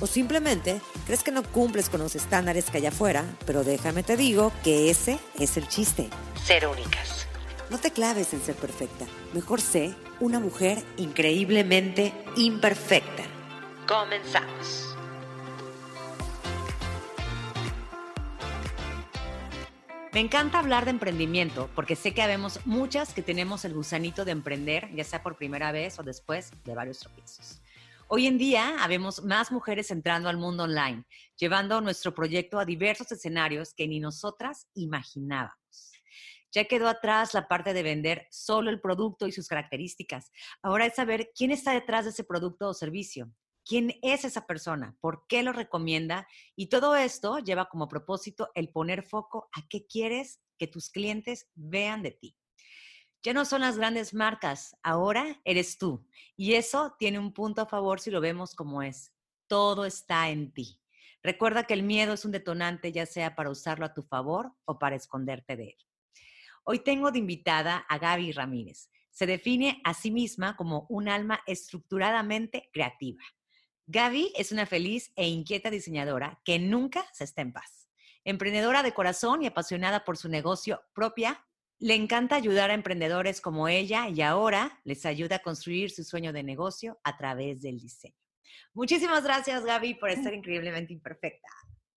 O simplemente crees que no cumples con los estándares que hay afuera, pero déjame te digo que ese es el chiste. Ser únicas. No te claves en ser perfecta. Mejor sé una mujer increíblemente imperfecta. Comenzamos. Me encanta hablar de emprendimiento porque sé que habemos muchas que tenemos el gusanito de emprender, ya sea por primera vez o después de varios tropiezos. Hoy en día habemos más mujeres entrando al mundo online, llevando nuestro proyecto a diversos escenarios que ni nosotras imaginábamos. Ya quedó atrás la parte de vender solo el producto y sus características. Ahora es saber quién está detrás de ese producto o servicio, quién es esa persona, por qué lo recomienda y todo esto lleva como propósito el poner foco a qué quieres que tus clientes vean de ti. Ya no son las grandes marcas, ahora eres tú. Y eso tiene un punto a favor si lo vemos como es. Todo está en ti. Recuerda que el miedo es un detonante, ya sea para usarlo a tu favor o para esconderte de él. Hoy tengo de invitada a Gaby Ramírez. Se define a sí misma como un alma estructuradamente creativa. Gaby es una feliz e inquieta diseñadora que nunca se está en paz. Emprendedora de corazón y apasionada por su negocio propia, le encanta ayudar a emprendedores como ella y ahora les ayuda a construir su sueño de negocio a través del diseño. Muchísimas gracias, Gaby, por estar increíblemente imperfecta.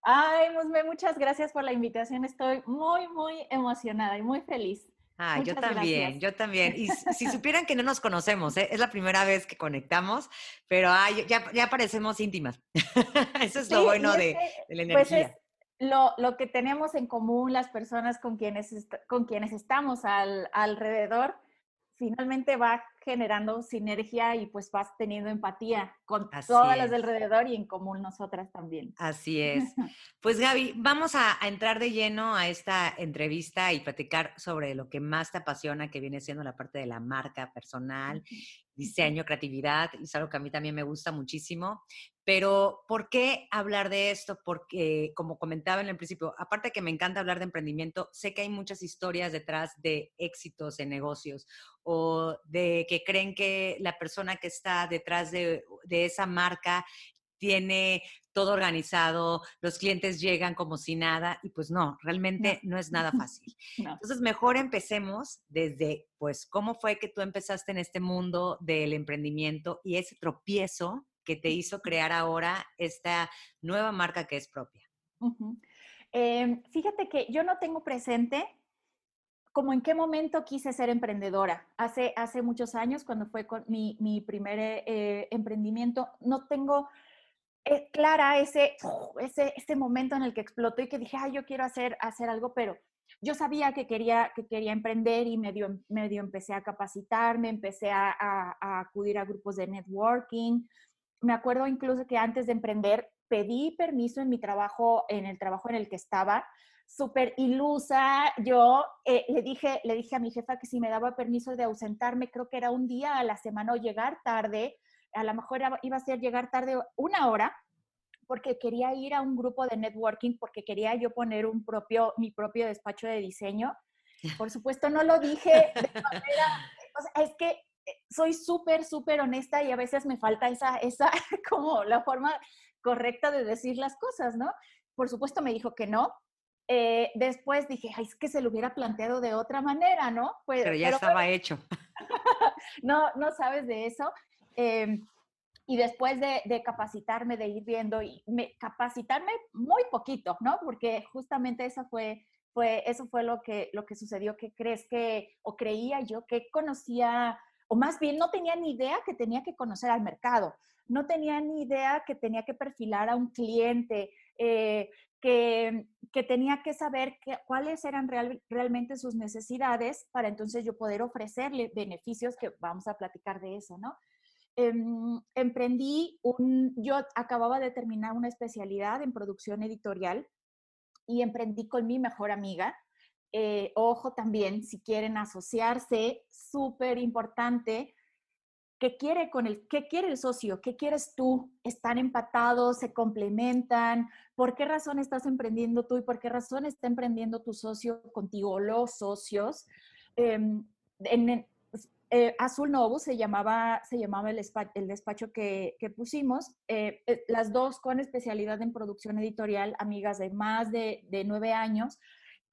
Ay, Musme, muchas gracias por la invitación. Estoy muy, muy emocionada y muy feliz. Ah, yo también, yo también. Y si supieran que no nos conocemos, ¿eh? es la primera vez que conectamos, pero ya parecemos íntimas. Eso es lo bueno de, la pues energía lo, que tenemos en común las personas con quienes, con quienes estamos al, alrededor, finalmente va generando sinergia y pues vas teniendo empatía con todas las del alrededor y en común nosotras también. Así es. Pues Gaby, vamos a, entrar de lleno a esta entrevista y platicar sobre lo que más te apasiona, que viene siendo la parte de la marca personal diseño, creatividad, es algo que a mí también me gusta muchísimo. Pero, ¿por qué hablar de esto? Porque, como comentaba en el principio, aparte que me encanta hablar de emprendimiento, sé que hay muchas historias detrás de éxitos en negocios o de que creen que la persona que está detrás de, de esa marca tiene todo organizado, los clientes llegan como si nada y pues no, realmente no, es nada fácil. Entonces, mejor empecemos desde, pues, cómo fue que tú empezaste en este mundo del emprendimiento y ese tropiezo que te hizo crear ahora esta nueva marca que es propia. Em, fíjate que yo no tengo presente como en qué momento quise ser emprendedora. Hace, hace muchos años, cuando fue con mi, mi primer eh, emprendimiento, no tengo es clara ese, ese, ese momento en el que explotó y que dije, ay, yo quiero hacer, hacer algo, pero yo sabía que quería, que quería emprender y medio, medio empecé a capacitarme, empecé a, a, acudir a grupos de networking. Me acuerdo incluso que antes de emprender pedí permiso en mi trabajo, en el trabajo en el que estaba, súper ilusa. Yo eh, le, dije, le dije a mi jefa que si me daba permiso de ausentarme, creo que era un día a la semana o llegar tarde, a lo mejor iba a ser llegar tarde una hora, porque quería ir a un grupo de networking, porque quería yo poner un propio, mi propio despacho de diseño. Por supuesto, no lo dije de manera, o sea, es que eh, soy súper, súper honesta y a veces me falta esa, esa, como la forma correcta de decir las cosas, ¿no? Por supuesto me dijo que no. Eh, después dije, Ay, es que se lo hubiera planteado de otra manera, ¿no? Pues, pero ya estaba hecho. no, no sabes de eso. Em, y después de, capacitarme, de ir viendo y me, capacitarme muy poquito, ¿no? Porque justamente eso fue, fue, eso fue lo que, lo que sucedió, que crees que, o creía yo que conocía, o más bien no tenía ni idea que tenía que conocer al mercado, no tenía ni idea que tenía que perfilar a un cliente, eh, que, que, tenía que saber cuáles eran realmente sus necesidades para entonces yo poder ofrecerle beneficios, que vamos a platicar de eso, ¿no? Em, emprendí un, yo acababa de terminar una especialidad en producción editorial y emprendí con mi mejor amiga eh, ojo también, si quieren asociarse, súper importante, ¿qué quiere, con el, ¿qué quiere el socio? ¿Qué quieres tú? ¿Están empatados? ¿Se complementan? ¿Por qué razón estás emprendiendo tú y por qué razón está emprendiendo tu socio contigo, los socios? Em, en, eh, Azul Novo se llamaba, se llamaba el, el despacho que, que pusimos, eh, las dos con especialidad en producción editorial, amigas de más de, de nueve años,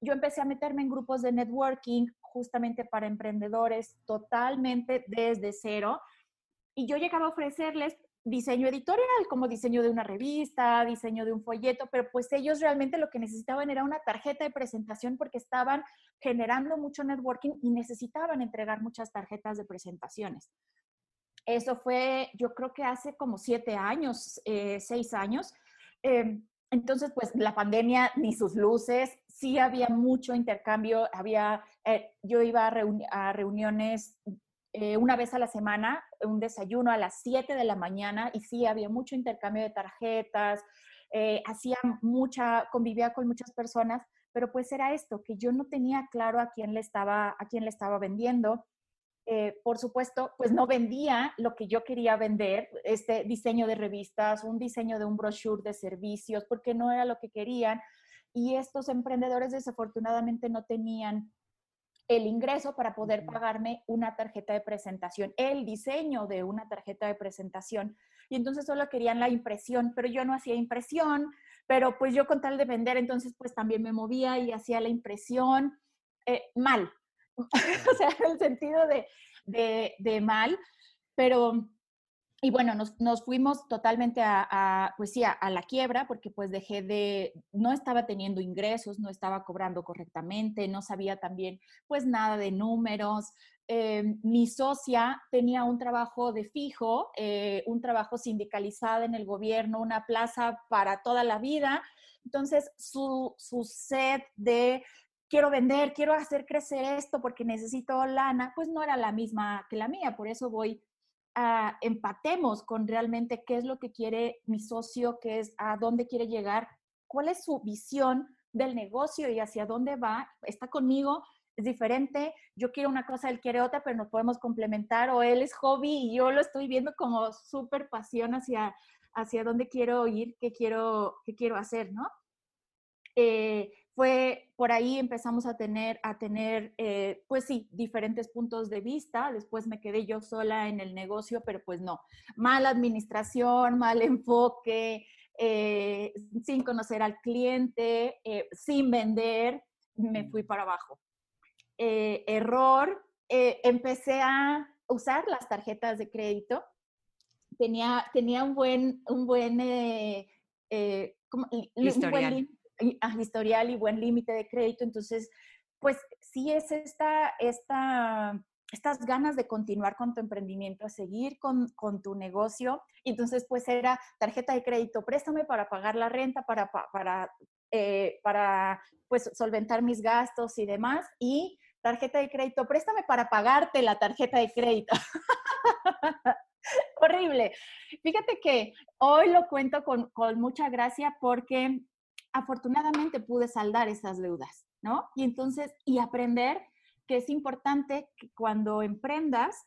yo empecé a meterme en grupos de networking justamente para emprendedores totalmente desde cero. Y yo llegaba a ofrecerles diseño editorial, como diseño de una revista, diseño de un folleto, pero pues ellos realmente lo que necesitaban era una tarjeta de presentación porque estaban generando mucho networking y necesitaban entregar muchas tarjetas de presentaciones. Eso fue, yo creo que hace como siete años, eh, seis años. Em, entonces, pues la pandemia ni sus luces, sí había mucho intercambio, había, eh, yo iba a, reuniones eh, una vez a la semana, un desayuno a las 7 de la mañana y sí había mucho intercambio de tarjetas, eh, hacía mucha, convivía con muchas personas, pero pues era esto, que yo no tenía claro a quién le estaba, a quién le estaba vendiendo. Eh, por supuesto, pues no vendía lo que yo quería vender, este diseño de revistas, un diseño de un brochure de servicios, porque no era lo que querían. Y estos emprendedores desafortunadamente no tenían el ingreso para poder pagarme una tarjeta de presentación, el diseño de una tarjeta de presentación. Y entonces solo querían la impresión, pero yo no hacía impresión, pero pues yo con tal de vender, entonces pues también me movía y hacía la impresión eh, mal, o sea, en el sentido de, de, mal, pero, y bueno, nos, nos fuimos totalmente a, pues sí, a, la quiebra, porque pues dejé de, no estaba teniendo ingresos, no estaba cobrando correctamente, no sabía también pues nada de números. Eh, mi socia tenía un trabajo de fijo, eh, un trabajo sindicalizado en el gobierno, una plaza para toda la vida. Entonces, su, su sed de quiero vender, quiero hacer crecer esto porque necesito lana, pues no era la misma que la mía. Por eso voy a empatemos con realmente qué es lo que quiere mi socio, qué es a dónde quiere llegar, cuál es su visión del negocio y hacia dónde va. Está conmigo, es diferente. Yo quiero una cosa, él quiere otra, pero nos podemos complementar. O él es hobby y yo lo estoy viendo como súper pasión hacia, hacia dónde quiero ir, qué quiero, qué quiero hacer, ¿no? Eh, fue por ahí empezamos a tener, a tener eh, pues sí, diferentes puntos de vista. Después me quedé yo sola en el negocio, pero pues no, mala administración, mal enfoque, eh, sin conocer al cliente, eh, sin vender, me fui para abajo. error, empecé a usar las tarjetas de crédito. Tenía, tenía un buen, un buen, historial historial y buen límite de crédito. Entonces, pues sí es esta, esta, estas ganas de continuar con tu emprendimiento, a seguir con, con, tu negocio. Entonces, pues era tarjeta de crédito, préstame para pagar la renta, para, para, eh, para pues solventar mis gastos y demás. Y tarjeta de crédito, préstame para pagarte la tarjeta de crédito. Horrible. Fíjate que hoy lo cuento con, con mucha gracia porque afortunadamente pude saldar esas deudas, ¿no? Y entonces, y aprender que es importante que cuando emprendas,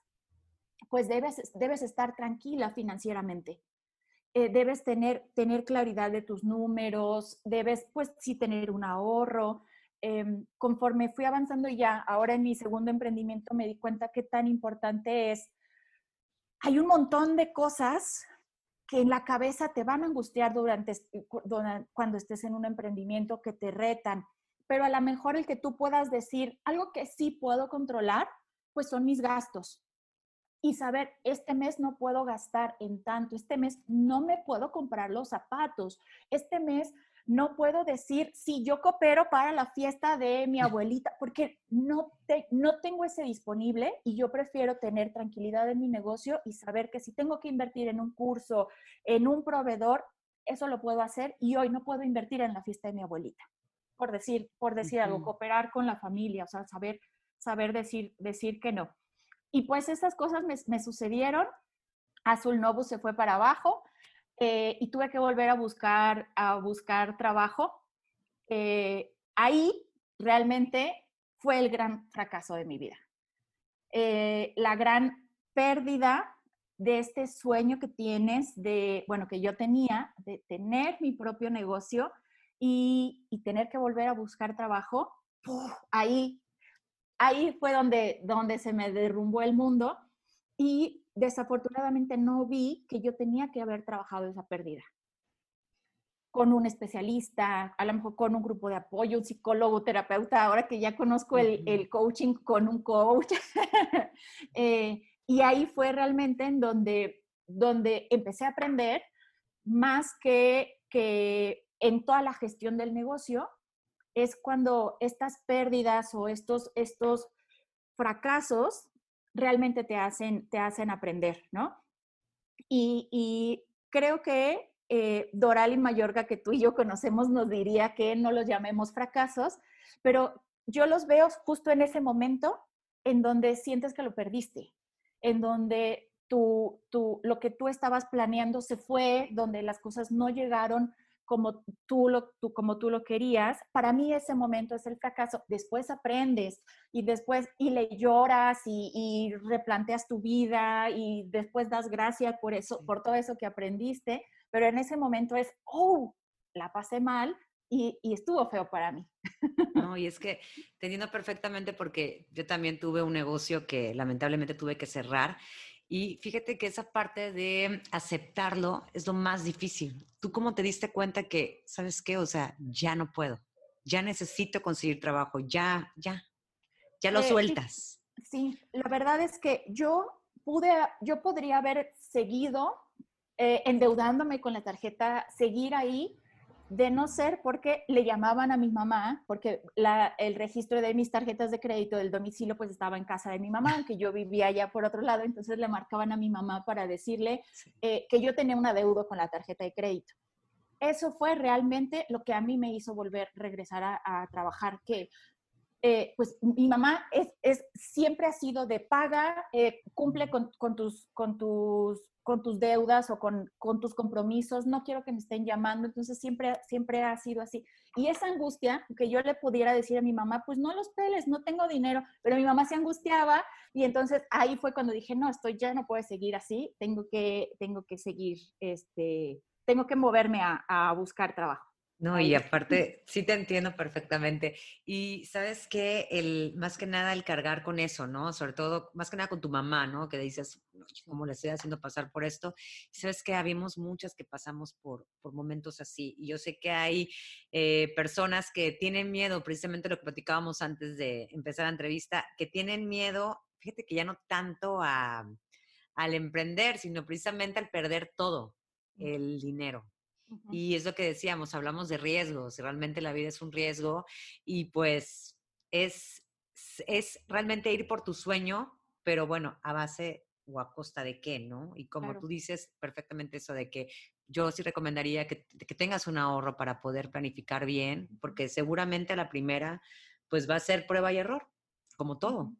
pues debes, debes estar tranquila financieramente. Eh, debes tener, tener claridad de tus números, debes, pues sí, tener un ahorro. Em, conforme fui avanzando ya, ahora en mi segundo emprendimiento me di cuenta qué tan importante es. Hay un montón de cosas que en la cabeza te van a angustiar durante, cuando estés en un emprendimiento que te retan, pero a lo mejor el que tú puedas decir algo que sí puedo controlar, pues son mis gastos. Y saber, este mes no puedo gastar en tanto, este mes no me puedo comprar los zapatos, este mes no puedo decir, si yo coopero para la fiesta de mi abuelita, porque no, te, no tengo ese disponible y yo prefiero tener tranquilidad en mi negocio y saber que si tengo que invertir en un curso, en un proveedor, eso lo puedo hacer y hoy no puedo invertir en la fiesta de mi abuelita, por decir, por decir algo, cooperar con la familia, o sea, saber, saber decir, decir que no. Y pues esas cosas me, me sucedieron. Azul Novus se fue para abajo eh, y tuve que volver a buscar, a buscar trabajo. Eh, ahí realmente fue el gran fracaso de mi vida. Eh, la gran pérdida de este sueño que tienes, de, bueno, que yo tenía, de tener mi propio negocio y, tener que volver a buscar trabajo, ahí, ahí fue donde, donde se me derrumbó el mundo y desafortunadamente no vi que yo tenía que haber trabajado esa pérdida con un especialista, a lo mejor con un grupo de apoyo, un psicólogo, terapeuta, ahora que ya conozco el, el coaching con un coach. eh, y ahí fue realmente en donde, donde empecé a aprender más que, que en toda la gestión del negocio, es cuando estas pérdidas o estos, estos fracasos realmente te hacen, te hacen aprender, ¿no? Y, y creo que eh, Doral y Mayorga, que tú y yo conocemos, nos diría que no los llamemos fracasos, pero yo los veo justo en ese momento en donde sientes que lo perdiste, en donde tú, tú, lo que tú estabas planeando se fue, donde las cosas no llegaron como tú, lo, tú, como tú lo querías, para mí ese momento es el fracaso. Después aprendes y después y le lloras y, y replanteas tu vida y después das gracias por eso, por todo eso que aprendiste, pero en ese momento es, oh, la pasé mal y, estuvo feo para mí. No, y es que te entiendo perfectamente porque yo también tuve un negocio que lamentablemente tuve que cerrar y fíjate que esa parte de aceptarlo es lo más difícil. ¿Tú cómo te diste cuenta que, sabes qué? O sea, ya no puedo, ya necesito conseguir trabajo, ya, ya, ya lo eh, sueltas. Sí, la verdad es que yo pude, yo podría haber seguido eh, endeudándome con la tarjeta, seguir ahí, de no ser porque le llamaban a mi mamá, porque el registro de mis tarjetas de crédito del domicilio pues estaba en casa de mi mamá, aunque yo vivía allá por otro lado, entonces le marcaban a mi mamá para decirle eh, que yo tenía un adeudo con la tarjeta de crédito. Eso fue realmente lo que a mí me hizo volver, regresar a, trabajar, que eh, pues mi mamá es, es, siempre ha sido de paga, cumple con, con, tus, con tus con tus deudas o con, tus compromisos, no quiero que me estén llamando, entonces siempre, siempre ha sido así. Y esa angustia, que yo le pudiera decir a mi mamá, pues no los peles, no tengo dinero, pero mi mamá se angustiaba y entonces ahí fue cuando dije, no, estoy ya no puedo seguir así, tengo que, tengo que seguir, este, tengo que moverme a, a buscar trabajo. No, y aparte, sí te entiendo perfectamente. Y sabes que el, más que nada el cargar con eso, ¿no? Sobre todo, más que nada con tu mamá, ¿no? Que dices, ¿cómo le estoy haciendo pasar por esto? sabes que habíamos muchas que pasamos por, por momentos así. Y yo sé que hay eh, personas que tienen miedo, precisamente lo que platicábamos antes de empezar la entrevista, que tienen miedo, fíjate que ya no tanto a, al emprender, sino precisamente al perder todo, el dinero. Y es lo que decíamos, hablamos de riesgos, realmente la vida es un riesgo y pues es, es realmente ir por tu sueño, pero bueno, a base o a costa de qué, ¿no? Y como tú dices perfectamente eso de que yo sí recomendaría que, que, tengas un ahorro para poder planificar bien, porque seguramente a la primera pues va a ser prueba y error, como todo.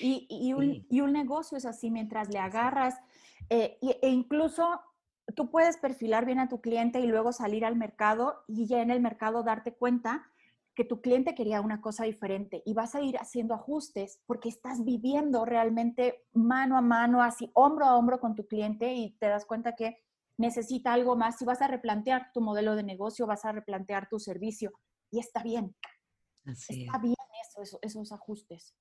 Y, y, un, y, un, negocio es así, mientras le agarras, eh, e incluso tú puedes perfilar bien a tu cliente y luego salir al mercado y ya en el mercado darte cuenta que tu cliente quería una cosa diferente y vas a ir haciendo ajustes porque estás viviendo realmente mano a mano, así hombro a hombro con tu cliente y te das cuenta que necesita algo más y vas a replantear tu modelo de negocio, vas a replantear tu servicio y está bien. está bien eso, esos ajustes.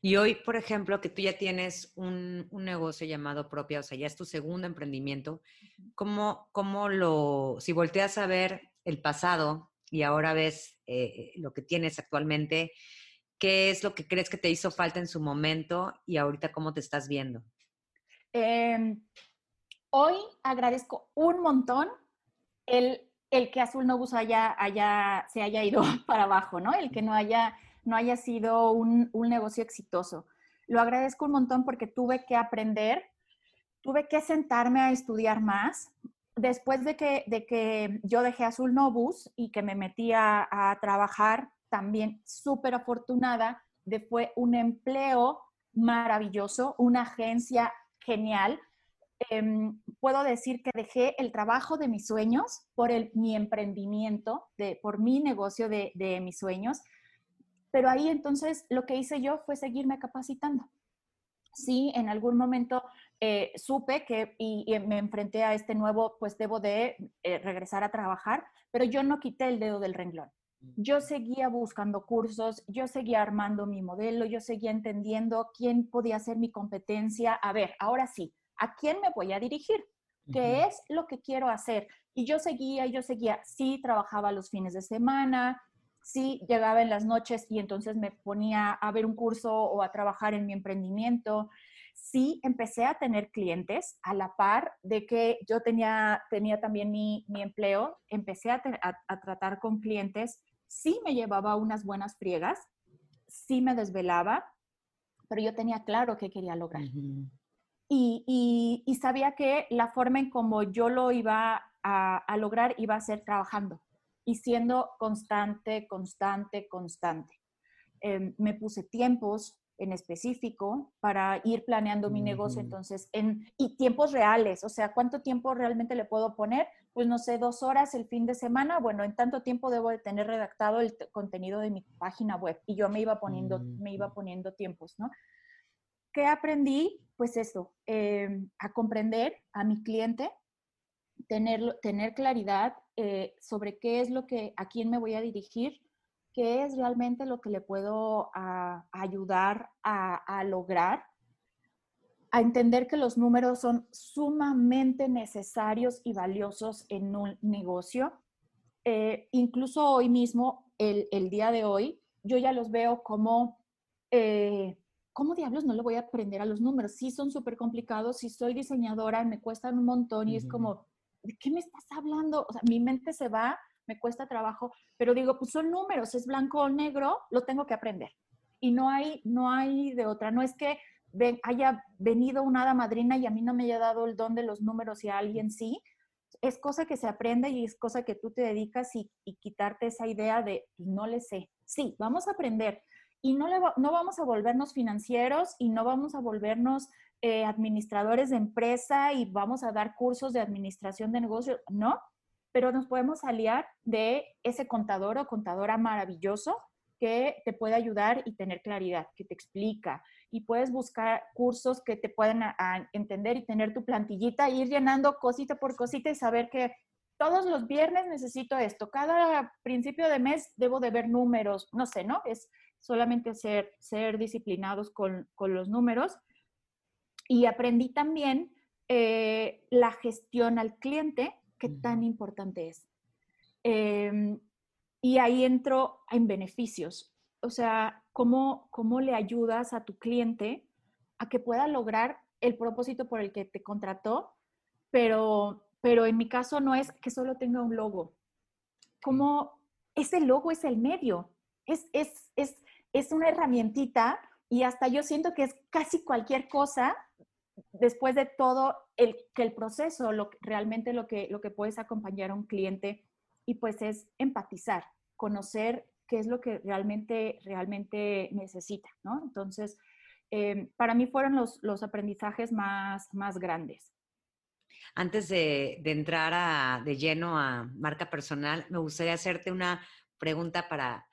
Y hoy, por ejemplo, que tú ya tienes un, negocio llamado propia, o sea, ya es tu segundo emprendimiento, ¿cómo, cómo lo, si volteas a ver el pasado y ahora ves eh, lo que tienes actualmente, ¿qué es lo que crees que te hizo falta en su momento y ahorita cómo te estás viendo? Em, hoy agradezco un montón el, el que Azul Novus haya, haya, se haya ido para abajo, ¿no? El que no haya no haya sido un, negocio exitoso. Lo agradezco un montón porque tuve que aprender, tuve que sentarme a estudiar más. Después de que, de que yo dejé Azul Novus y que me metí a, trabajar, también súper afortunada, de fue un empleo maravilloso, una agencia genial. Em, puedo decir que dejé el trabajo de mis sueños por el, mi emprendimiento, de, por mi negocio de, de mis sueños Pero ahí entonces lo que hice yo fue seguirme capacitando. Sí, en algún momento eh, supe que y, me enfrenté a este nuevo, pues debo de eh, regresar a trabajar, pero yo no quité el dedo del renglón. Yo seguía buscando cursos, yo seguía armando mi modelo, yo seguía entendiendo quién podía ser mi competencia. A ver, ahora sí, ¿a quién me voy a dirigir? ¿Qué es lo que quiero hacer? Y yo seguía, yo seguía, sí, trabajaba los fines de semana, sí, llegaba en las noches y entonces me ponía a ver un curso o a trabajar en mi emprendimiento. Sí, empecé a tener clientes a la par de que yo tenía, tenía también mi, empleo, empecé a, a tratar con clientes, sí me llevaba unas buenas friegas, sí me desvelaba, pero yo tenía claro qué quería lograr y, sabía que la forma en como yo lo iba a, lograr iba a ser trabajando y siendo constante, constante, constante. Em, me puse tiempos en específico para ir planeando mi negocio, entonces, en, y tiempos reales, o sea, ¿cuánto tiempo realmente le puedo poner? Pues no sé, dos horas el fin de semana, bueno, en tanto tiempo debo de tener redactado el contenido de mi página web y yo me iba poniendo, me iba poniendo tiempos, ¿no? ¿Qué aprendí? Pues eso, em, a comprender a mi cliente, tener, tener claridad eh, sobre qué es lo que, a quién me voy a dirigir, qué es realmente lo que le puedo ayudar a, lograr, a entender que los números son sumamente necesarios y valiosos en un negocio. Eh, incluso hoy mismo, el, el, día de hoy, yo ya los veo como eh, ¿cómo diablos no le voy a aprender a los números? Sí, son súper complicados, si soy diseñadora, me cuestan un montón y es como, ¿de qué me estás hablando? O sea, mi mente se va, me cuesta trabajo, pero digo, pues son números, es blanco o negro, lo tengo que aprender. Y no hay, no hay de otra, no es que haya venido una hada madrina y a mí no me haya dado el don de los números y a alguien sí, es cosa que se aprende y es cosa que tú te dedicas y, quitarte esa idea de no le sé. Sí, vamos a aprender, y no, no vamos a volvernos financieros y no vamos a volvernos eh, administradores de empresa y vamos a dar cursos de administración de negocios, no, pero nos podemos aliar de ese contador o contadora maravilloso que te puede ayudar y tener claridad, que te explica. Y puedes buscar cursos que te puedan entender y tener tu plantillita, e ir llenando cosita por cosita y saber que todos los viernes necesito esto, cada principio de mes debo de ver números, no sé, ¿no? Es, solamente ser, ser disciplinados con, los números. Y aprendí también eh, la gestión al cliente, que tan importante es. Em, y ahí entro en beneficios. O sea, ¿cómo, ¿cómo le ayudas a tu cliente a que pueda lograr el propósito por el que te contrató? Pero, pero en mi caso no es que solo tenga un logo. ¿Cómo ese logo es el medio? Es, es, es es una herramientita y hasta yo siento que es casi cualquier cosa después de todo el, que el proceso, lo, realmente lo que, lo que puedes acompañar a un cliente y pues es empatizar, conocer qué es lo que realmente, realmente necesita, ¿no? Entonces, em, para mí fueron los, los aprendizajes más, más grandes. Antes de, de entrar de lleno a marca personal, me gustaría hacerte una pregunta para,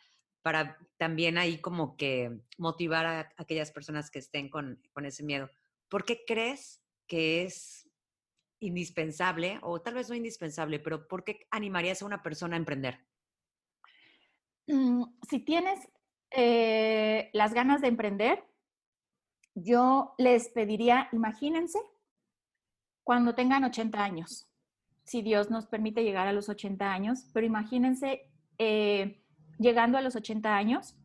para también ahí como que motivar a aquellas personas que estén con, ese miedo. ¿Por qué crees que es indispensable, o tal vez no indispensable, pero por qué animarías a una persona a emprender? Mm, si tienes eh, las ganas de emprender, yo les pediría, imagínense, cuando tengan 80 años, si Dios nos permite llegar a los 80 años, pero imagínense eh, llegando a los 80 años,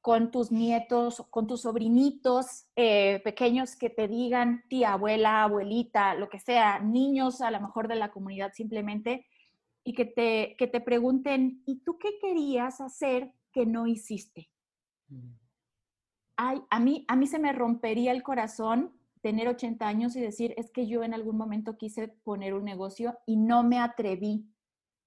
con tus nietos, con tus sobrinitos eh, pequeños que te digan tía, abuela, abuelita, lo que sea, niños a lo mejor de la comunidad simplemente, y que te, que te pregunten, ¿y tú qué querías hacer que no hiciste? Ay, a, mí, a mí se me rompería el corazón tener 80 años y decir, es que yo en algún momento quise poner un negocio y no me atreví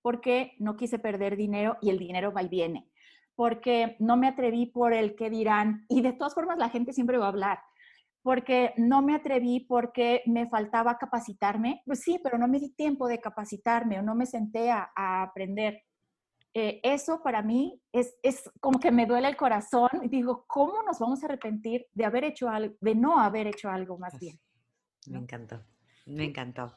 porque no quise perder dinero y el dinero va y viene, porque no me atreví por el que dirán, y de todas formas la gente siempre va a hablar, porque no me atreví porque me faltaba capacitarme, pues sí, pero no me di tiempo de capacitarme o no me senté a, aprender. eh, eso para mí es, es, como que me duele el corazón y digo, ¿cómo nos vamos a arrepentir de haber hecho algo, de no haber hecho algo más bien? Me encantó, me encantó.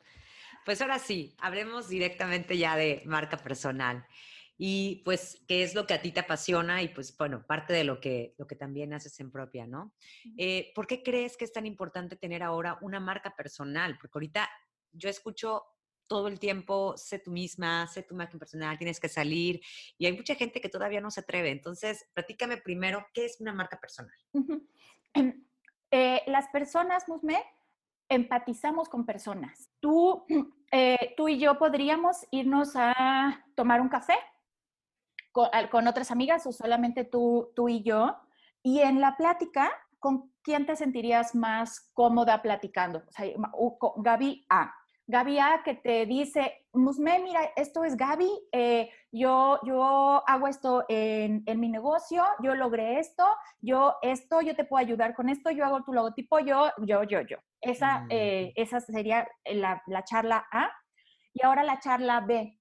Pues ahora sí, hablemos directamente ya de marca personal y pues qué es lo que a ti te apasiona y pues bueno, parte de lo que, lo que también haces en propia, ¿no? Eh, ¿Por qué crees que es tan importante tener ahora una marca personal? Porque ahorita yo escucho todo el tiempo, sé tú misma, sé tu marca personal, tienes que salir. Y hay mucha gente que todavía no se atreve. Entonces, platícame primero, ¿qué es una marca personal? Eh, las personas, Musme, empatizamos con personas. Tú, eh, tú y yo podríamos irnos a tomar un café con, otras amigas o solamente tú, tú y yo. Y en la plática, ¿con quién te sentirías más cómoda platicando? O sea, Gaby A. Gaby A que te dice, Musme, mira, esto es Gaby, eh, yo, yo hago esto en, en, mi negocio, yo logré esto, yo esto, yo te puedo ayudar con esto, yo hago tu logotipo, yo, yo, yo, yo. Esa, mm, eh, esa sería la, la, charla A. Y ahora la charla B.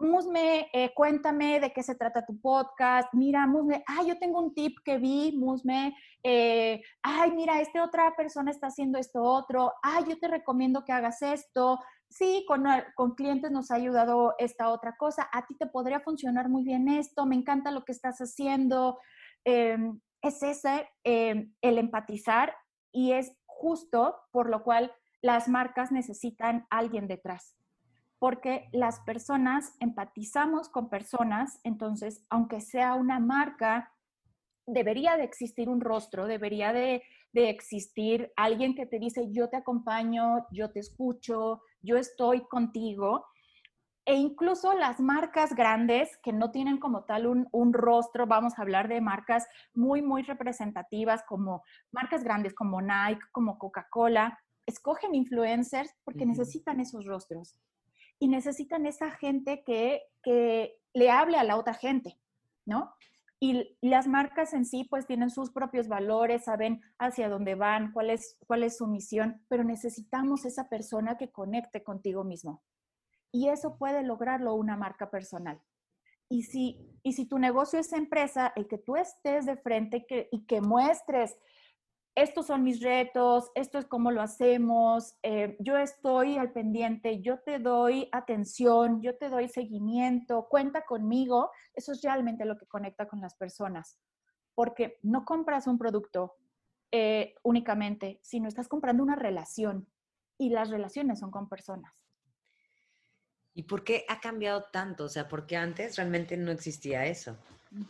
Musme, eh, cuéntame de qué se trata tu podcast. Mira, Musme, ah, yo tengo un tip que vi, Musme. Eh, ay, mira, esta otra persona está haciendo esto otro. Ay, yo te recomiendo que hagas esto. Sí, con, con clientes nos ha ayudado esta otra cosa. A ti te podría funcionar muy bien esto. Me encanta lo que estás haciendo. Em, es ese, em, el empatizar y es justo por lo cual las marcas necesitan alguien detrás porque las personas empatizamos con personas, entonces, aunque sea una marca, debería de existir un rostro, debería de, existir alguien que te dice, yo te acompaño, yo te escucho, yo estoy contigo. E incluso las marcas grandes que no tienen como tal un, un, rostro, vamos a hablar de marcas muy, muy representativas como marcas grandes como Nike, como Coca-Cola, escogen influencers porque necesitan esos rostros y necesitan esa gente que, que le hable a la otra gente, ¿no? Y las marcas en sí pues tienen sus propios valores, saben hacia dónde van, cuál es, cuál es su misión, pero necesitamos esa persona que conecte contigo mismo. Y eso puede lograrlo una marca personal. Y si, y si tu negocio es empresa, el que tú estés de frente que, y que muestres estos son mis retos, esto es cómo lo hacemos, eh, yo estoy al pendiente, yo te doy atención, yo te doy seguimiento, cuenta conmigo, eso es realmente lo que conecta con las personas, porque no compras un producto eh, únicamente, sino estás comprando una relación y las relaciones son con personas. ¿Y por qué ha cambiado tanto? O sea, porque antes realmente no existía eso.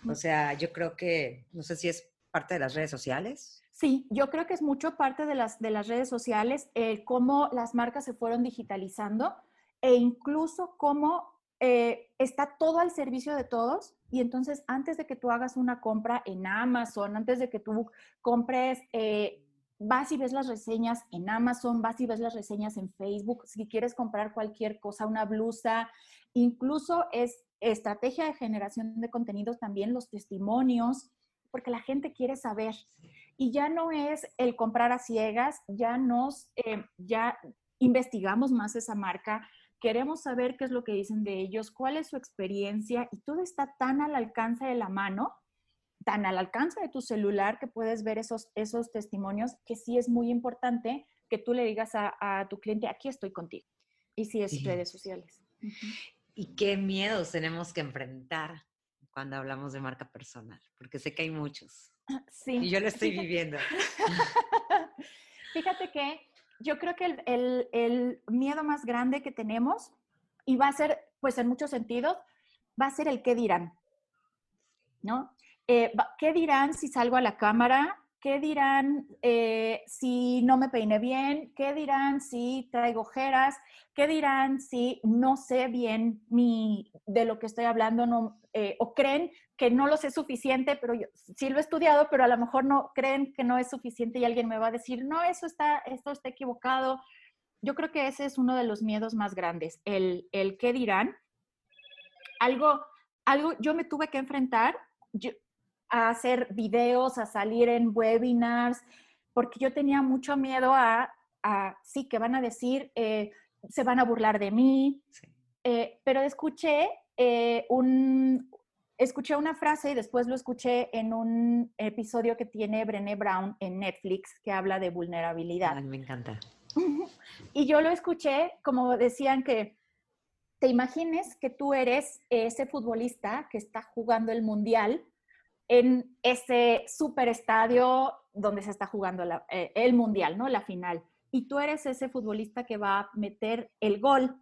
O sea, yo creo que, no sé si es parte de las redes sociales. Sí, yo creo que es mucho parte de las, de las redes sociales, eh, cómo las marcas se fueron digitalizando e incluso cómo eh, está todo al servicio de todos. Y entonces, antes de que tú hagas una compra en Amazon, antes de que tú compres, eh, vas y ves las reseñas en Amazon, vas y ves las reseñas en Facebook, si quieres comprar cualquier cosa, una blusa, incluso es estrategia de generación de contenidos también, los testimonios, porque la gente quiere saber y ya no es el comprar a ciegas, ya nos, eh, ya investigamos más esa marca, queremos saber qué es lo que dicen de ellos, cuál es su experiencia y todo está tan al alcance de la mano, tan al alcance de tu celular que puedes ver esos, esos testimonios, que sí es muy importante que tú le digas a, tu cliente, aquí estoy contigo. Y si es redes sociales. ¿Y qué miedos tenemos que enfrentar cuando hablamos de marca personal? Porque sé que hay muchos. Sí. Y yo lo estoy viviendo. Fíjate que yo creo que el, miedo más grande que tenemos, y va a ser, pues en muchos sentidos, va a ser el qué dirán, ¿no? Eh, ¿Qué dirán si salgo a la cámara? ¿Qué dirán eh, si no me peiné bien? ¿Qué dirán si traigo ojeras? ¿Qué dirán si no sé bien mi, de lo que estoy hablando no, eh, o creen que no lo sé suficiente, pero yo sí lo he estudiado, pero a lo mejor no creen que no es suficiente y alguien me va a decir, no, eso está, esto está equivocado. Yo creo que ese es uno de los miedos más grandes, el, el qué dirán. Algo, algo, yo me tuve que enfrentar, yo, a hacer videos, a salir en webinars, porque yo tenía mucho miedo a, a sí, que van a decir, eh, se van a burlar de mí, eh, pero escuché eh, un, escuché una frase y después lo escuché en un episodio que tiene Brené Brown en Netflix que habla de vulnerabilidad. me encanta. Y yo lo escuché como decían que te imagines que tú eres ese futbolista que está jugando el mundial en ese super estadio donde se está jugando eh, el mundial, ¿no? La final. Y tú eres ese futbolista que va a meter el gol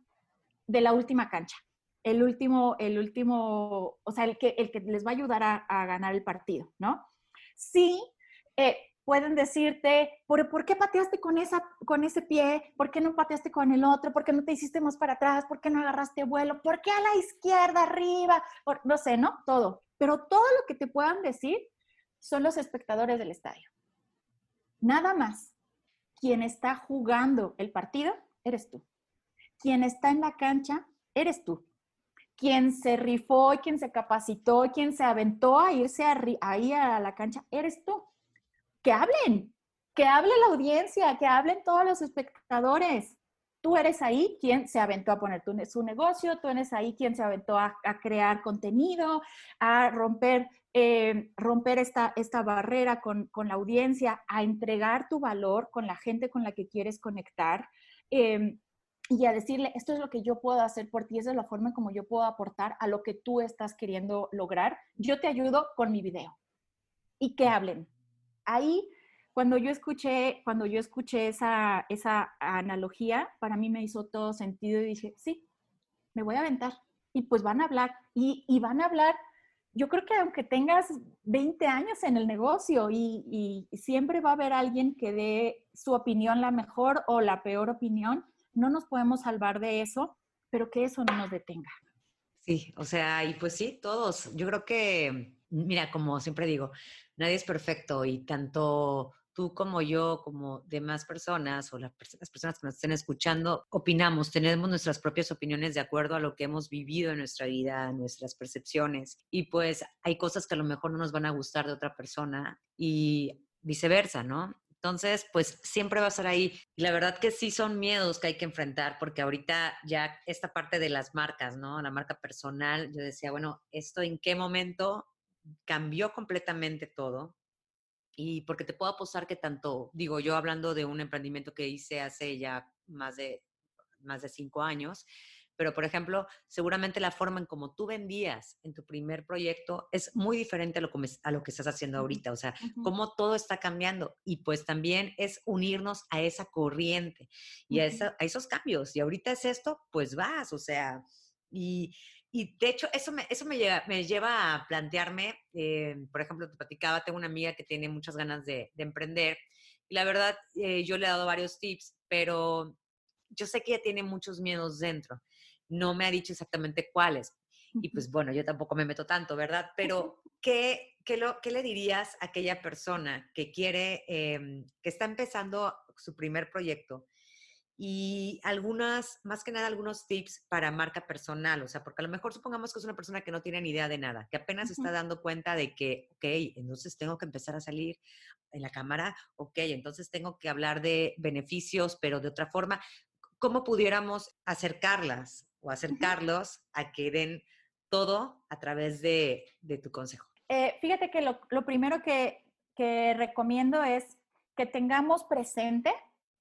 de la última cancha. El último, el último, o sea, el que, el que les va a ayudar a, ganar el partido, ¿no? Sí, eh, pueden decirte, ¿por, ¿por qué pateaste con, esa, con ese pie? ¿Por qué no pateaste con el otro? ¿Por qué no te hiciste más para atrás? ¿Por qué no agarraste vuelo? ¿Por qué a la izquierda, arriba? no sé, ¿no? Todo. Pero todo lo que te puedan decir son los espectadores del estadio. Nada más. Quien está jugando el partido, eres tú. Quien está en la cancha, eres tú. Quien se rifó, quien se capacitó, quien se aventó a irse ahí a la cancha, eres tú que hablen, que hable la audiencia, que hablen todos los espectadores. Tú eres ahí quien se aventó a poner su negocio, tú eres ahí quien se aventó a, crear contenido, a romper, eh, romper esta, esta barrera con, la audiencia, a entregar tu valor con la gente con la que quieres conectar. Em, y a decirle, esto es lo que yo puedo hacer por ti, esa es la forma como yo puedo aportar a lo que tú estás queriendo lograr. Yo te ayudo con mi video. Y que hablen, ahí, cuando yo escuché, cuando yo escuché esa, esa analogía, para mí me hizo todo sentido y dije, sí, me voy a aventar. Y pues van a hablar, y, y van a hablar, yo creo que aunque tengas 20 años en el negocio y, y siempre va a haber alguien que dé su opinión la mejor o la peor opinión, no nos podemos salvar de eso, pero que eso no nos detenga. Sí, o sea, y pues sí, todos. Yo creo que, mira, como siempre digo, nadie es perfecto y tanto tú como yo, como demás personas o las personas que nos estén escuchando, opinamos, tenemos nuestras propias opiniones de acuerdo a lo que hemos vivido en nuestra vida, nuestras percepciones. Y pues hay cosas que a lo mejor no nos van a gustar de otra persona y viceversa, ¿no? Entonces, pues siempre va a estar ahí. Y la verdad que sí son miedos que hay que enfrentar, porque ahorita ya esta parte de las marcas, ¿no? La marca personal, yo decía, bueno, ¿esto en qué momento cambió completamente todo. Y porque te puedo apostar que tanto, digo yo hablando de un emprendimiento que hice hace ya más de, más de cinco años, pero por ejemplo, seguramente la forma en como tú vendías en tu primer proyecto es muy diferente a lo, que, a lo que estás haciendo ahorita, o sea, cómo todo está cambiando y pues también es unirnos a esa corriente y a, a, esos cambios. Y ahorita es esto, pues vas, o sea, y, y de hecho, eso me, eso me, lleva, me lleva a plantearme, eh, por ejemplo, te platicaba, tengo una amiga que tiene muchas ganas de, emprender y la verdad, eh, yo le he dado varios tips, pero yo sé que ella tiene muchos miedos dentro. No me ha dicho exactamente cuáles. Y pues bueno, yo tampoco me meto tanto, ¿verdad? Pero, ¿qué, qué, lo, qué le dirías a aquella persona que quiere, em, que está empezando su primer proyecto y algunas, más que nada, algunos tips para marca personal, o sea, porque a lo mejor supongamos que es una persona que no tiene ni idea de nada, que apenas está dando cuenta de que, ok, entonces tengo que empezar a salir en la cámara, ok, entonces tengo que hablar de beneficios, pero de otra forma, ¿cómo pudiéramos acercarlas o acercarlos a que den todo a través de, de tu consejo? Eh, fíjate que lo, lo primero que, que recomiendo es que tengamos presente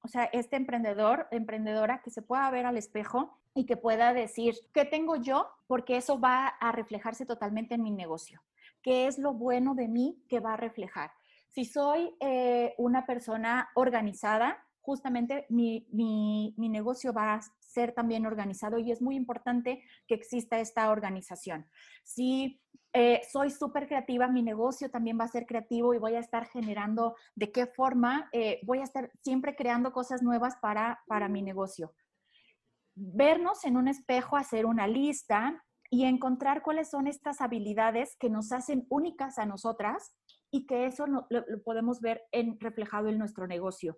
o sea, este emprendedor, emprendedora que se pueda ver al espejo y que pueda decir, ¿qué tengo yo? Porque eso va a reflejarse totalmente en mi negocio. ¿Qué es lo bueno de mí que va a reflejar? Si soy eh, una persona organizada, justamente mi, mi, mi, negocio va a ser también organizado y es muy importante que exista esta organización. Si eh, soy súper creativa, mi negocio también va a ser creativo y voy a estar generando de qué forma, eh, voy a estar siempre creando cosas nuevas para, para mi negocio. Vernos en un espejo, hacer una lista y encontrar cuáles son estas habilidades que nos hacen únicas a nosotras y que eso lo, lo podemos ver en, reflejado en nuestro negocio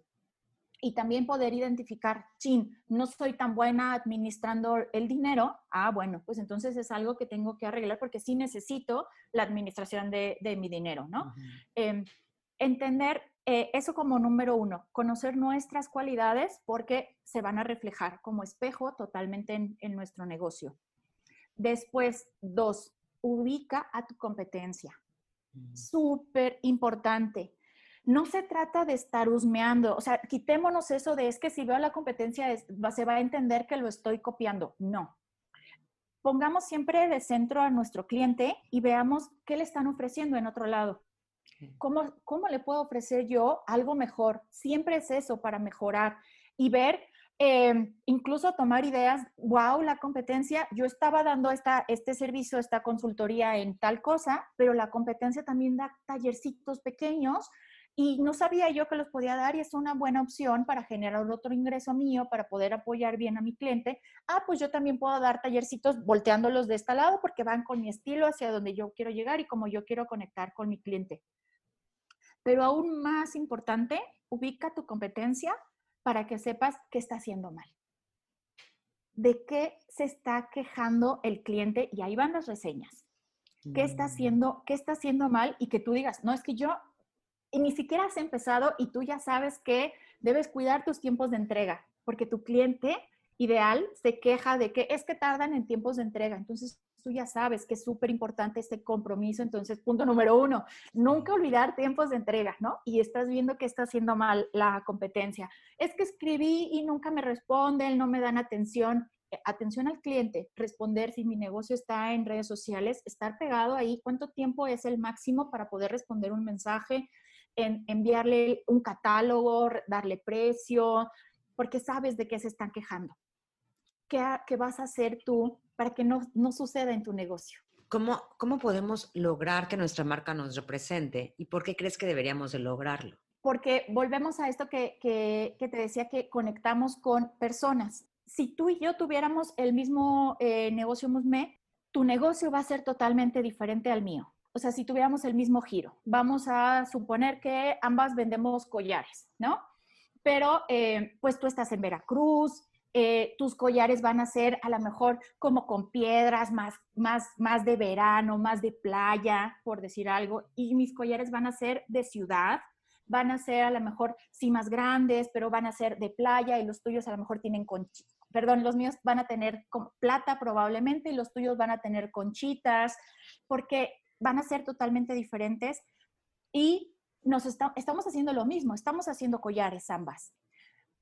y también poder identificar, chin, no soy tan buena administrando el dinero, ah, bueno, pues entonces es algo que tengo que arreglar porque sí necesito la administración de, mi dinero, ¿no? Em, entender eh, eso como número uno, conocer nuestras cualidades porque se van a reflejar como espejo totalmente en, en nuestro negocio. Después, dos, ubica a tu competencia. Mm. Súper importante. No se trata de estar husmeando, o sea, quitémonos eso de es que si veo la competencia se va a entender que lo estoy copiando. No. Pongamos siempre de centro a nuestro cliente y veamos qué le están ofreciendo en otro lado. ¿Cómo, ¿Cómo le puedo ofrecer yo algo mejor? Siempre es eso para mejorar y ver eh, incluso tomar ideas, wow, la competencia, yo estaba dando esta, este servicio, esta consultoría en tal cosa, pero la competencia también da tallercitos pequeños y no sabía yo que los podía dar y es una buena opción para generar otro ingreso mío, para poder apoyar bien a mi cliente. Ah, pues yo también puedo dar tallercitos volteándolos de este lado porque van con mi estilo hacia donde yo quiero llegar y como yo quiero conectar con mi cliente. Pero aún más importante, ubica tu competencia para que sepas qué está haciendo mal. ¿De qué se está quejando el cliente? Y ahí van las reseñas. ¿Qué está mm. haciendo, qué está haciendo mal? Y que tú digas, no, es que yo y ni siquiera has empezado y tú ya sabes que debes cuidar tus tiempos de entrega, porque tu cliente ideal se queja de que es que tardan en tiempos de entrega. Entonces, tú ya sabes que es súper importante este compromiso. Entonces, punto número uno, nunca olvidar tiempos de entrega, ¿no? Y estás viendo que está haciendo mal la competencia. Es que escribí y nunca me responden, no me dan atención. Eh, atención al cliente, responder si mi negocio está en redes sociales, estar pegado ahí, cuánto tiempo es el máximo para poder responder un mensaje, en enviarle un catálogo, darle precio, porque sabes de qué se están quejando. ¿Qué, qué vas a hacer tú para que no, no suceda en tu negocio. ¿Cómo, ¿Cómo podemos lograr que nuestra marca nos represente y por qué crees que deberíamos de lograrlo? Porque volvemos a esto que, que, que te decía que conectamos con personas. Si tú y yo tuviéramos el mismo eh, negocio Musme, tu negocio va a ser totalmente diferente al mío. O sea, si tuviéramos el mismo giro, vamos a suponer que ambas vendemos collares, ¿no? Pero eh, pues tú estás en Veracruz, eh, tus collares van a ser a lo mejor como con piedras, más, más, más de verano, más de playa, por decir algo, y mis collares van a ser de ciudad, van a ser a lo mejor sí más grandes, pero van a ser de playa y los tuyos a lo mejor tienen conchitas. Perdón, los míos van a tener plata probablemente y los tuyos van a tener conchitas, porque van a ser totalmente diferentes y nos estamos haciendo lo mismo, estamos haciendo collares ambas.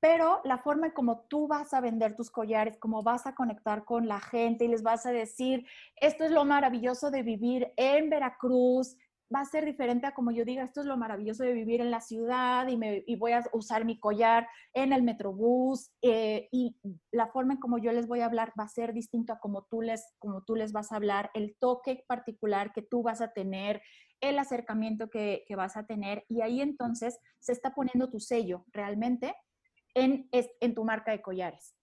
Pero la forma en como tú vas a vender tus collares, cómo vas a conectar con la gente y les vas a decir, esto es lo maravilloso de vivir en Veracruz, va a ser diferente a como yo diga, esto es lo maravilloso de vivir en la ciudad y, me, voy a usar mi collar en el metrobús eh, y la forma en como yo les voy a hablar va a ser distinto a como tú, les, como tú les vas a hablar, el toque particular que tú vas a tener, el acercamiento que, que vas a tener y ahí entonces se está poniendo tu sello realmente en, en tu marca de collares.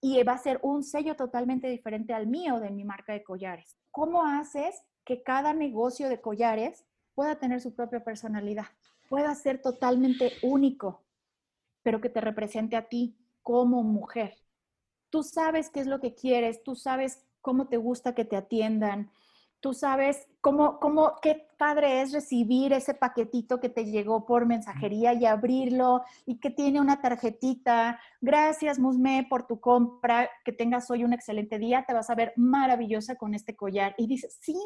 Y va a ser un sello totalmente diferente al mío de mi marca de collares. ¿Cómo haces que cada negocio de collares pueda tener su propia personalidad? Pueda ser totalmente único, pero que te represente a ti como mujer. Tú sabes qué es lo que quieres, tú sabes cómo te gusta que te atiendan, tú sabes cómo, cómo, qué padre es recibir ese paquetito que te llegó por mensajería y abrirlo y que tiene una tarjetita. Gracias, Musme, por tu compra. Que tengas hoy un excelente día. Te vas a ver maravillosa con este collar. Y dices, sí,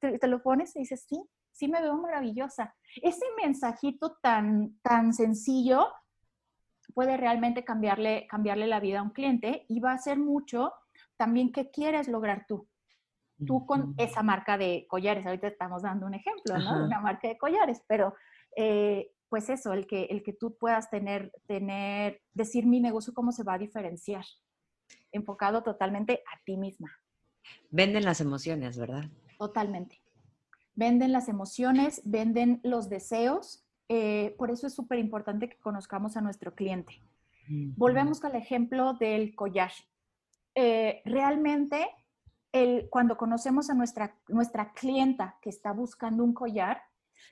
te, lo pones y dices, sí, sí me veo maravillosa. Ese mensajito tan, tan sencillo puede realmente cambiarle, cambiarle la vida a un cliente y va a ser mucho también qué quieres lograr tú tú con esa marca de collares, ahorita estamos dando un ejemplo, ¿no? Una marca de collares, pero eh, pues eso, el que, el que tú puedas tener, tener, decir mi negocio cómo se va a diferenciar, enfocado totalmente a ti misma. Venden las emociones, ¿verdad? Totalmente. Venden las emociones, venden los deseos. Eh, por eso es súper importante que conozcamos a nuestro cliente. Volvemos al ejemplo del collage. Eh, realmente cuando conocemos a nuestra, nuestra clienta que está buscando un collar,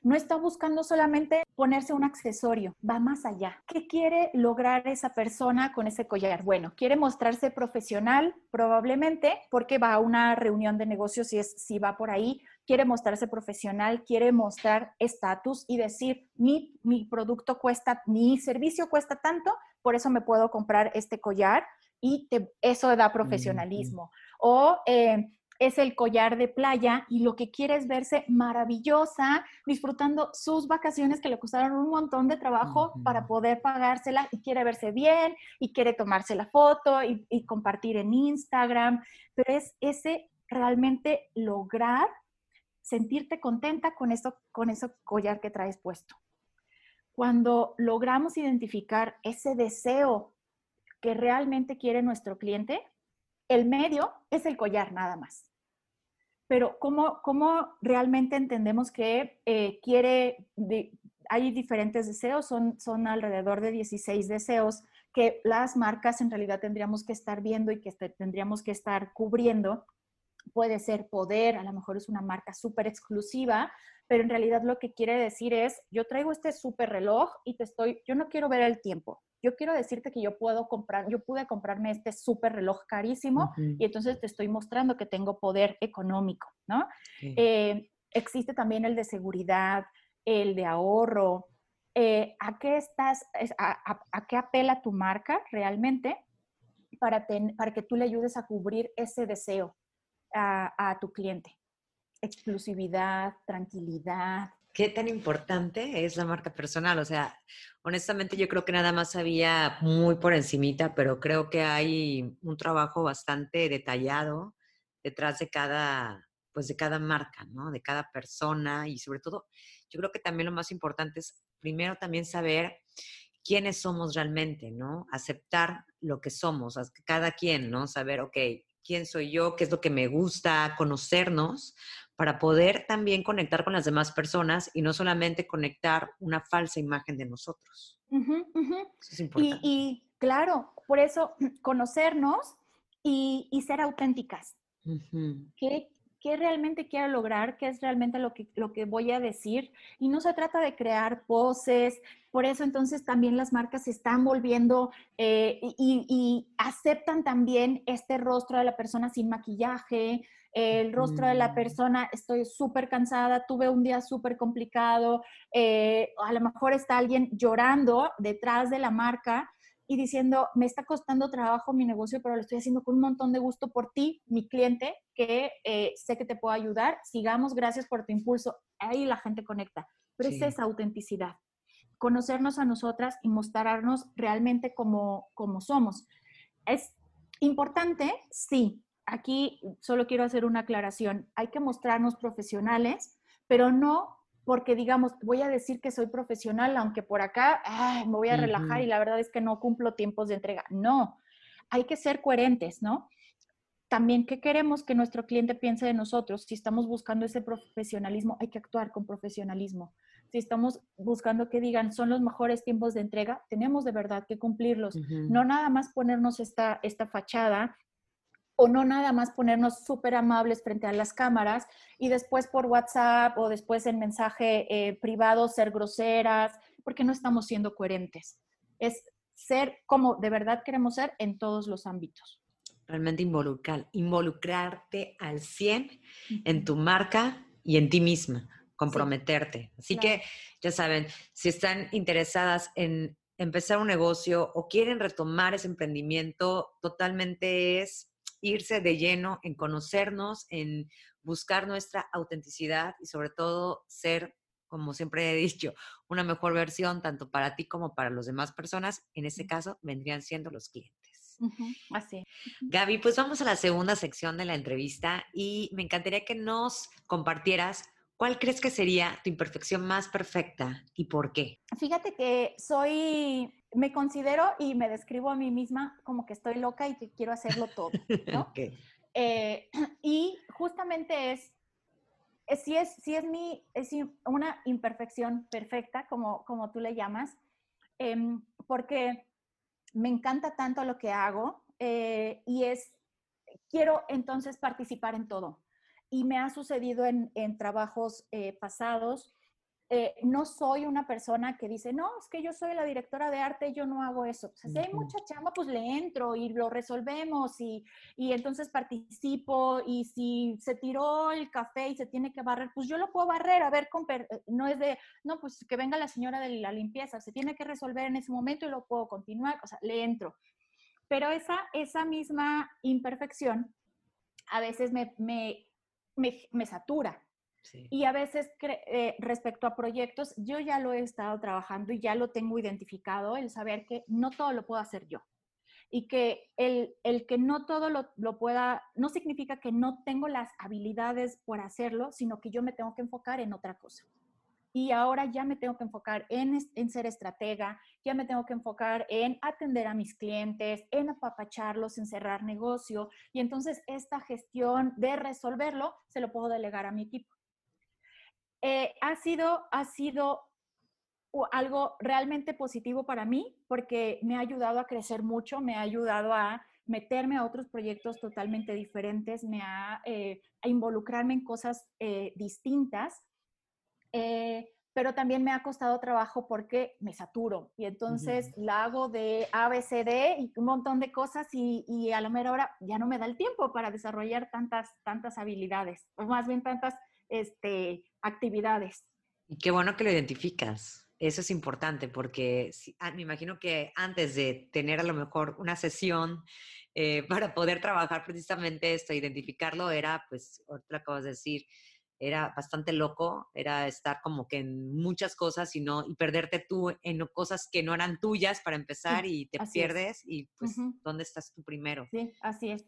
no está buscando solamente ponerse un accesorio, va más allá. ¿Qué quiere lograr esa persona con ese collar? Bueno, quiere mostrarse profesional, probablemente, porque va a una reunión de negocios si, es, si va por ahí, quiere mostrarse profesional, quiere mostrar estatus y decir, mi, mi producto cuesta, mi servicio cuesta tanto, por eso me puedo comprar este collar y eso da profesionalismo. O eh, es el collar de playa y lo que quiere es verse maravillosa, disfrutando sus vacaciones que le costaron un montón de trabajo para poder pagársela y quiere verse bien y quiere tomarse la foto y, y compartir en Instagram, pero es ese realmente lograr sentirte contenta con eso, con ese collar que traes puesto. Cuando logramos identificar ese deseo que realmente quiere nuestro cliente, el medio es el collar nada más pero ¿cómo, cómo realmente entendemos que eh, quiere, hay diferentes deseos, son, son alrededor de 16 deseos que las marcas en realidad tendríamos que estar viendo y que tendríamos que estar cubriendo. Puede ser poder, a lo mejor es una marca súper exclusiva, pero en realidad lo que quiere decir es, yo traigo este súper reloj y te estoy, yo no quiero ver el tiempo, yo quiero decirte que yo puedo comprar, yo pude comprarme este súper reloj carísimo y entonces te estoy mostrando que tengo poder económico, ¿no? Eh, existe también el de seguridad, el de ahorro. Eh, ¿A qué estás, a, qué apela tu marca realmente para, para que tú le ayudes a cubrir ese deseo a tu cliente? Exclusividad, tranquilidad, ¿Qué tan importante es la marca personal? O sea, honestamente yo creo que nada más había muy por encimita, pero creo que hay un trabajo bastante detallado detrás de cada, pues de cada marca, ¿no? De cada persona y sobre todo, yo creo que también lo más importante es primero también saber quiénes somos realmente, ¿no? Aceptar lo que somos, cada quien, ¿no? Saber, ok, quién soy yo, qué es lo que me gusta, conocernos, para poder también conectar con las demás personas y no solamente conectar una falsa imagen de nosotros. Eso es importante. Y, claro, por eso conocernos y, ser auténticas. ¿Qué, ¿Qué, realmente quiero lograr? ¿Qué es realmente lo que, lo que voy a decir? Y no se trata de crear poses. Por eso entonces también las marcas se están volviendo eh, y, y aceptan también este rostro de la persona sin maquillaje, el rostro de la persona, estoy súper cansada, tuve un día súper complicado, eh, a lo mejor está alguien llorando detrás de la marca y diciendo, me está costando trabajo mi negocio, pero lo estoy haciendo con un montón de gusto por ti, mi cliente, que eh, sé que te puedo ayudar. Sigamos, gracias por tu impulso. Ahí la gente conecta. Pero es esa autenticidad. Conocernos a nosotras y mostrarnos realmente como, como somos. ¿Es importante? Sí, aquí solo quiero hacer una aclaración. Hay que mostrarnos profesionales, pero no porque digamos, voy a decir que soy profesional, aunque por acá me voy a relajar y la verdad es que no cumplo tiempos de entrega. No, hay que ser coherentes, ¿no? También, ¿qué queremos que nuestro cliente piense de nosotros? Si estamos buscando ese profesionalismo, hay que actuar con profesionalismo. Si estamos buscando que digan son los mejores tiempos de entrega, tenemos de verdad que cumplirlos. No nada más ponernos esta, esta fachada o no nada más ponernos súper amables frente a las cámaras y después por WhatsApp o después en mensaje eh, privado ser groseras, porque no estamos siendo coherentes. Es ser como de verdad queremos ser en todos los ámbitos. Realmente involucrar, involucrarte al 100 en tu marca y en ti misma, comprometerte. Así que ya saben, si están interesadas en empezar un negocio o quieren retomar ese emprendimiento, totalmente es irse de lleno en conocernos, en buscar nuestra autenticidad y sobre todo ser, como siempre he dicho, una mejor versión tanto para ti como para las demás personas. En este caso, vendrían siendo los clientes. así. Gaby, pues vamos a la segunda sección de la entrevista y me encantaría que nos compartieras ¿Cuál crees que sería tu imperfección más perfecta y por qué? Fíjate que soy me considero y me describo a mí misma como que estoy loca y que quiero hacerlo todo, ¿no? Eh, y justamente es, si es, si es, mi, es una imperfección perfecta, como, como tú le llamas, em, porque me encanta tanto lo que hago eh, y es, quiero entonces participar en todo. Y me ha sucedido en, en trabajos eh, pasados eh, no soy una persona que dice, no, es que yo soy la directora de arte, yo no hago eso. O sea, si hay mucha chamba, pues le entro y lo resolvemos y, y, entonces participo y si se tiró el café y se tiene que barrer, pues yo lo puedo barrer, a ver, eh, no es de, no, pues que venga la señora de la limpieza, se tiene que resolver en ese momento y lo puedo continuar, o sea, le entro. Pero esa, esa misma imperfección a veces me, me, me, satura. Y a veces eh, respecto a proyectos, yo ya lo he estado trabajando y ya lo tengo identificado, el saber que no todo lo puedo hacer yo. Y que el, el que no todo lo, lo, pueda, no significa que no tengo las habilidades por hacerlo, sino que yo me tengo que enfocar en otra cosa y ahora ya me tengo que enfocar en, en, ser estratega, ya me tengo que enfocar en atender a mis clientes, en apapacharlos, en cerrar negocio. Y entonces esta gestión de resolverlo se lo puedo delegar a mi equipo. Eh, ha, sido, ha sido algo realmente positivo para mí porque me ha ayudado a crecer mucho, me ha ayudado a meterme a otros proyectos totalmente diferentes, me ha eh, a involucrarme en cosas eh, distintas eh, pero también me ha costado trabajo porque me saturo y entonces la hago de ABCD y un montón de cosas y, y, a la mera hora ya no me da el tiempo para desarrollar tantas, tantas habilidades o más bien tantas este, actividades. Y qué bueno que lo identificas. Eso es importante porque ah, me imagino que antes de tener a lo mejor una sesión eh, para poder trabajar precisamente esto, identificarlo, era, pues, otra acabas de decir, era bastante loco, era estar como que en muchas cosas y, no, y perderte tú en cosas que no eran tuyas para empezar y te pierdes y pues, ¿dónde estás tú primero? Sí, así es.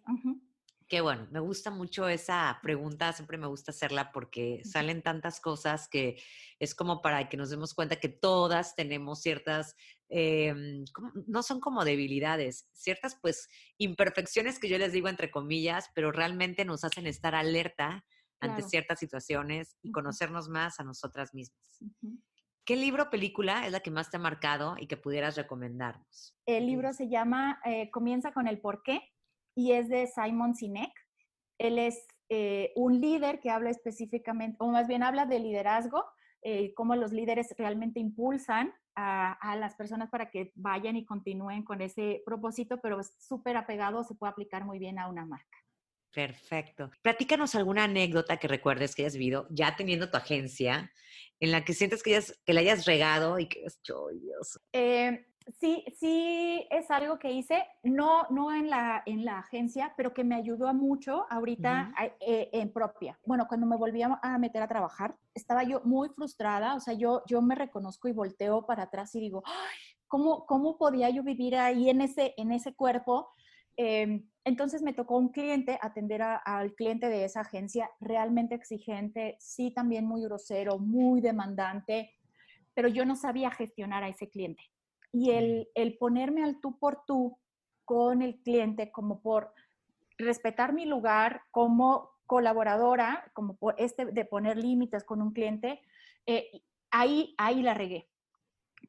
Qué bueno, me gusta mucho esa pregunta, siempre me gusta hacerla porque salen tantas cosas que es como para que nos demos cuenta que todas tenemos ciertas, em, no son como debilidades, ciertas pues imperfecciones que yo les digo entre comillas, pero realmente nos hacen estar alerta ante ciertas situaciones y conocernos más a nosotras mismas. ¿Qué libro o película es la que más te ha marcado y que pudieras recomendarnos? El libro se llama eh, Comienza con el porqué y es de Simon Sinek. Él es eh, un líder que habla específicamente, o más bien habla de liderazgo, eh, cómo los líderes realmente impulsan a, a, las personas para que vayan y continúen con ese propósito, pero es súper apegado, se puede aplicar muy bien a una marca. Perfecto. Platícanos alguna anécdota que recuerdes que hayas vivido ya teniendo tu agencia, en la que sientes que, que la hayas regado y que es Dios. Eh, sí, sí es algo que hice, no, no en, la, en la agencia, pero que me ayudó a mucho ahorita eh, en propia. Bueno, cuando me volví a, meter a trabajar, estaba yo muy frustrada, o sea, yo, yo me reconozco y volteo para atrás y digo, ¿cómo, ¿cómo podía yo vivir ahí en ese, en ese cuerpo? Em, entonces me tocó un cliente, atender al cliente de esa agencia, realmente exigente, sí también muy grosero, muy demandante, pero yo no sabía gestionar a ese cliente. Y el, ponerme al tú por tú con el cliente, como por respetar mi lugar como colaboradora, como por este de poner límites con un cliente, eh, ahí, ahí la regué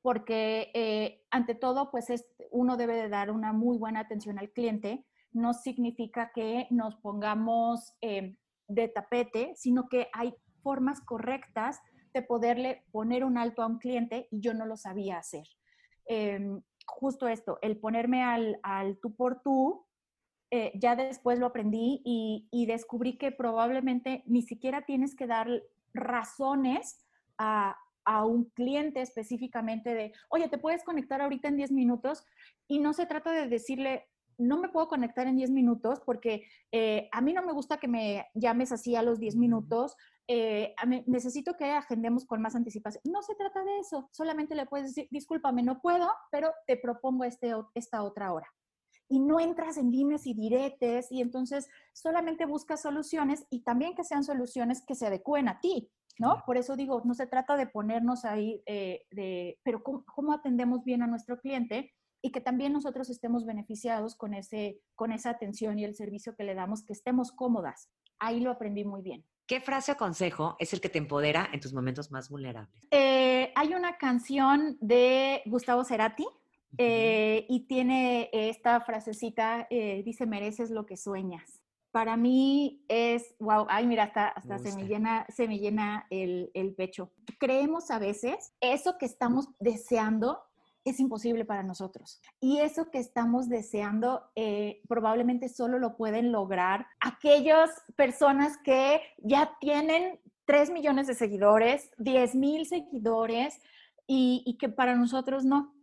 porque eh, ante todo, pues es, uno debe de dar una muy buena atención al cliente. No significa que nos pongamos eh, de tapete, sino que hay formas correctas de poderle poner un alto a un cliente y yo no lo sabía hacer. Em, justo esto, el ponerme al, tú por tú, eh, ya después lo aprendí y, y descubrí que probablemente ni siquiera tienes que dar razones a, a un cliente específicamente de, oye, ¿te puedes conectar ahorita en 10 minutos? Y no se trata de decirle, no me puedo conectar en 10 minutos porque eh, a mí no me gusta que me llames así a los 10 minutos. Eh, necesito que agendemos con más anticipación. No se trata de eso, solamente le puedes decir, discúlpame, no puedo, pero te propongo este, esta otra hora. Y no entras en dimes y diretes y entonces solamente buscas soluciones y también que sean soluciones que se adecúen a ti. ¿no? Por eso digo, no se trata de ponernos ahí, eh, de, pero ¿cómo, atendemos bien a nuestro cliente y que también nosotros estemos beneficiados con, ese, con esa atención y el servicio que le damos, que estemos cómodas. Ahí lo aprendí muy bien. ¿Qué frase o consejo es el que te empodera en tus momentos más vulnerables? Eh, hay una canción de Gustavo Cerati eh, y tiene esta frasecita, dice, mereces lo que sueñas para mí es, wow, ay, mira, hasta, hasta se me llena, se me llena el, el, pecho. Creemos a veces eso que estamos deseando es imposible para nosotros. Y eso que estamos deseando eh, probablemente solo lo pueden lograr aquellas personas que ya tienen 3 millones de seguidores, 10 mil seguidores y, y que para nosotros no.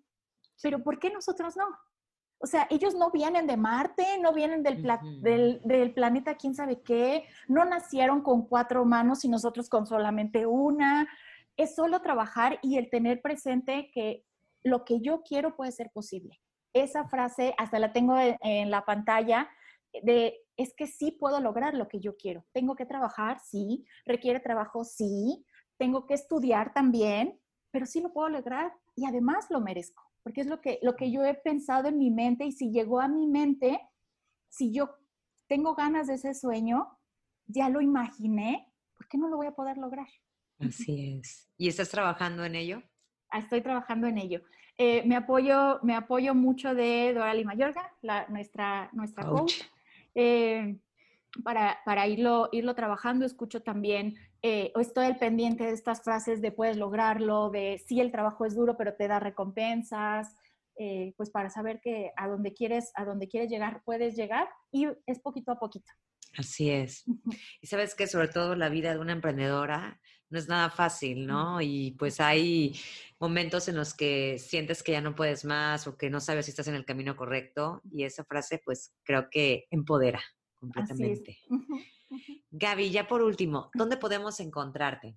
Pero ¿por qué nosotros no? O sea, ellos no vienen de Marte, no vienen del, del, del, planeta quién sabe qué, no nacieron con cuatro manos y nosotros con solamente una. Es solo trabajar y el tener presente que lo que yo quiero puede ser posible. Esa frase hasta la tengo en la pantalla de es que sí puedo lograr lo que yo quiero. Tengo que trabajar, sí, requiere trabajo, sí, tengo que estudiar también, pero sí lo puedo lograr y además lo merezco, porque es lo que, lo que yo he pensado en mi mente y si llegó a mi mente, si yo tengo ganas de ese sueño, ya lo imaginé, ¿por qué no lo voy a poder lograr? Así es. ¿Y estás trabajando en ello? Estoy trabajando en ello. Eh, me, apoyo, me apoyo mucho de Dorali Mayorga, la, nuestra, nuestra coach. Eh, para, para irlo, irlo trabajando, escucho también, eh, estoy al pendiente de estas frases de puedes lograrlo, de sí el trabajo es duro, pero te da recompensas, eh, pues para saber que a donde quieres, a donde quieres llegar, puedes llegar y es poquito a poquito. Así es. Y sabes que sobre todo la vida de una emprendedora no es nada fácil, ¿no? Y pues hay momentos en los que sientes que ya no puedes más o que no sabes si estás en el camino correcto y esa frase pues creo que empodera completamente. Gaby, ya por último, ¿dónde podemos encontrarte?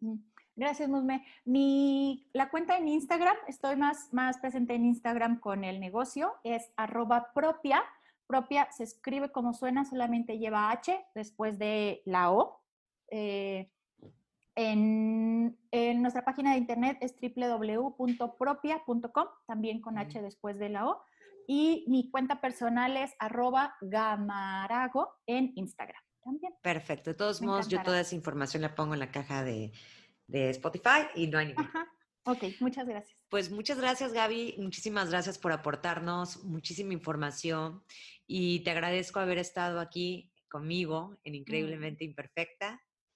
Mm, gracias, Musme. Mi, la cuenta en Instagram, estoy más, más presente en Instagram con el negocio, es arroba propia. Propia se escribe como suena, solamente lleva H después de la O. Eh, en, en, nuestra página de internet es www.propia.com, también con H después de la O. Y mi cuenta personal es arroba gamarago en Instagram también. Perfecto. De todos modos, yo toda esa información la pongo en la caja de, de Spotify y no hay ningún. Ok, muchas gracias. Pues muchas gracias, Gaby. Muchísimas gracias por aportarnos muchísima información y te agradezco haber estado aquí conmigo en Increíblemente Imperfecta.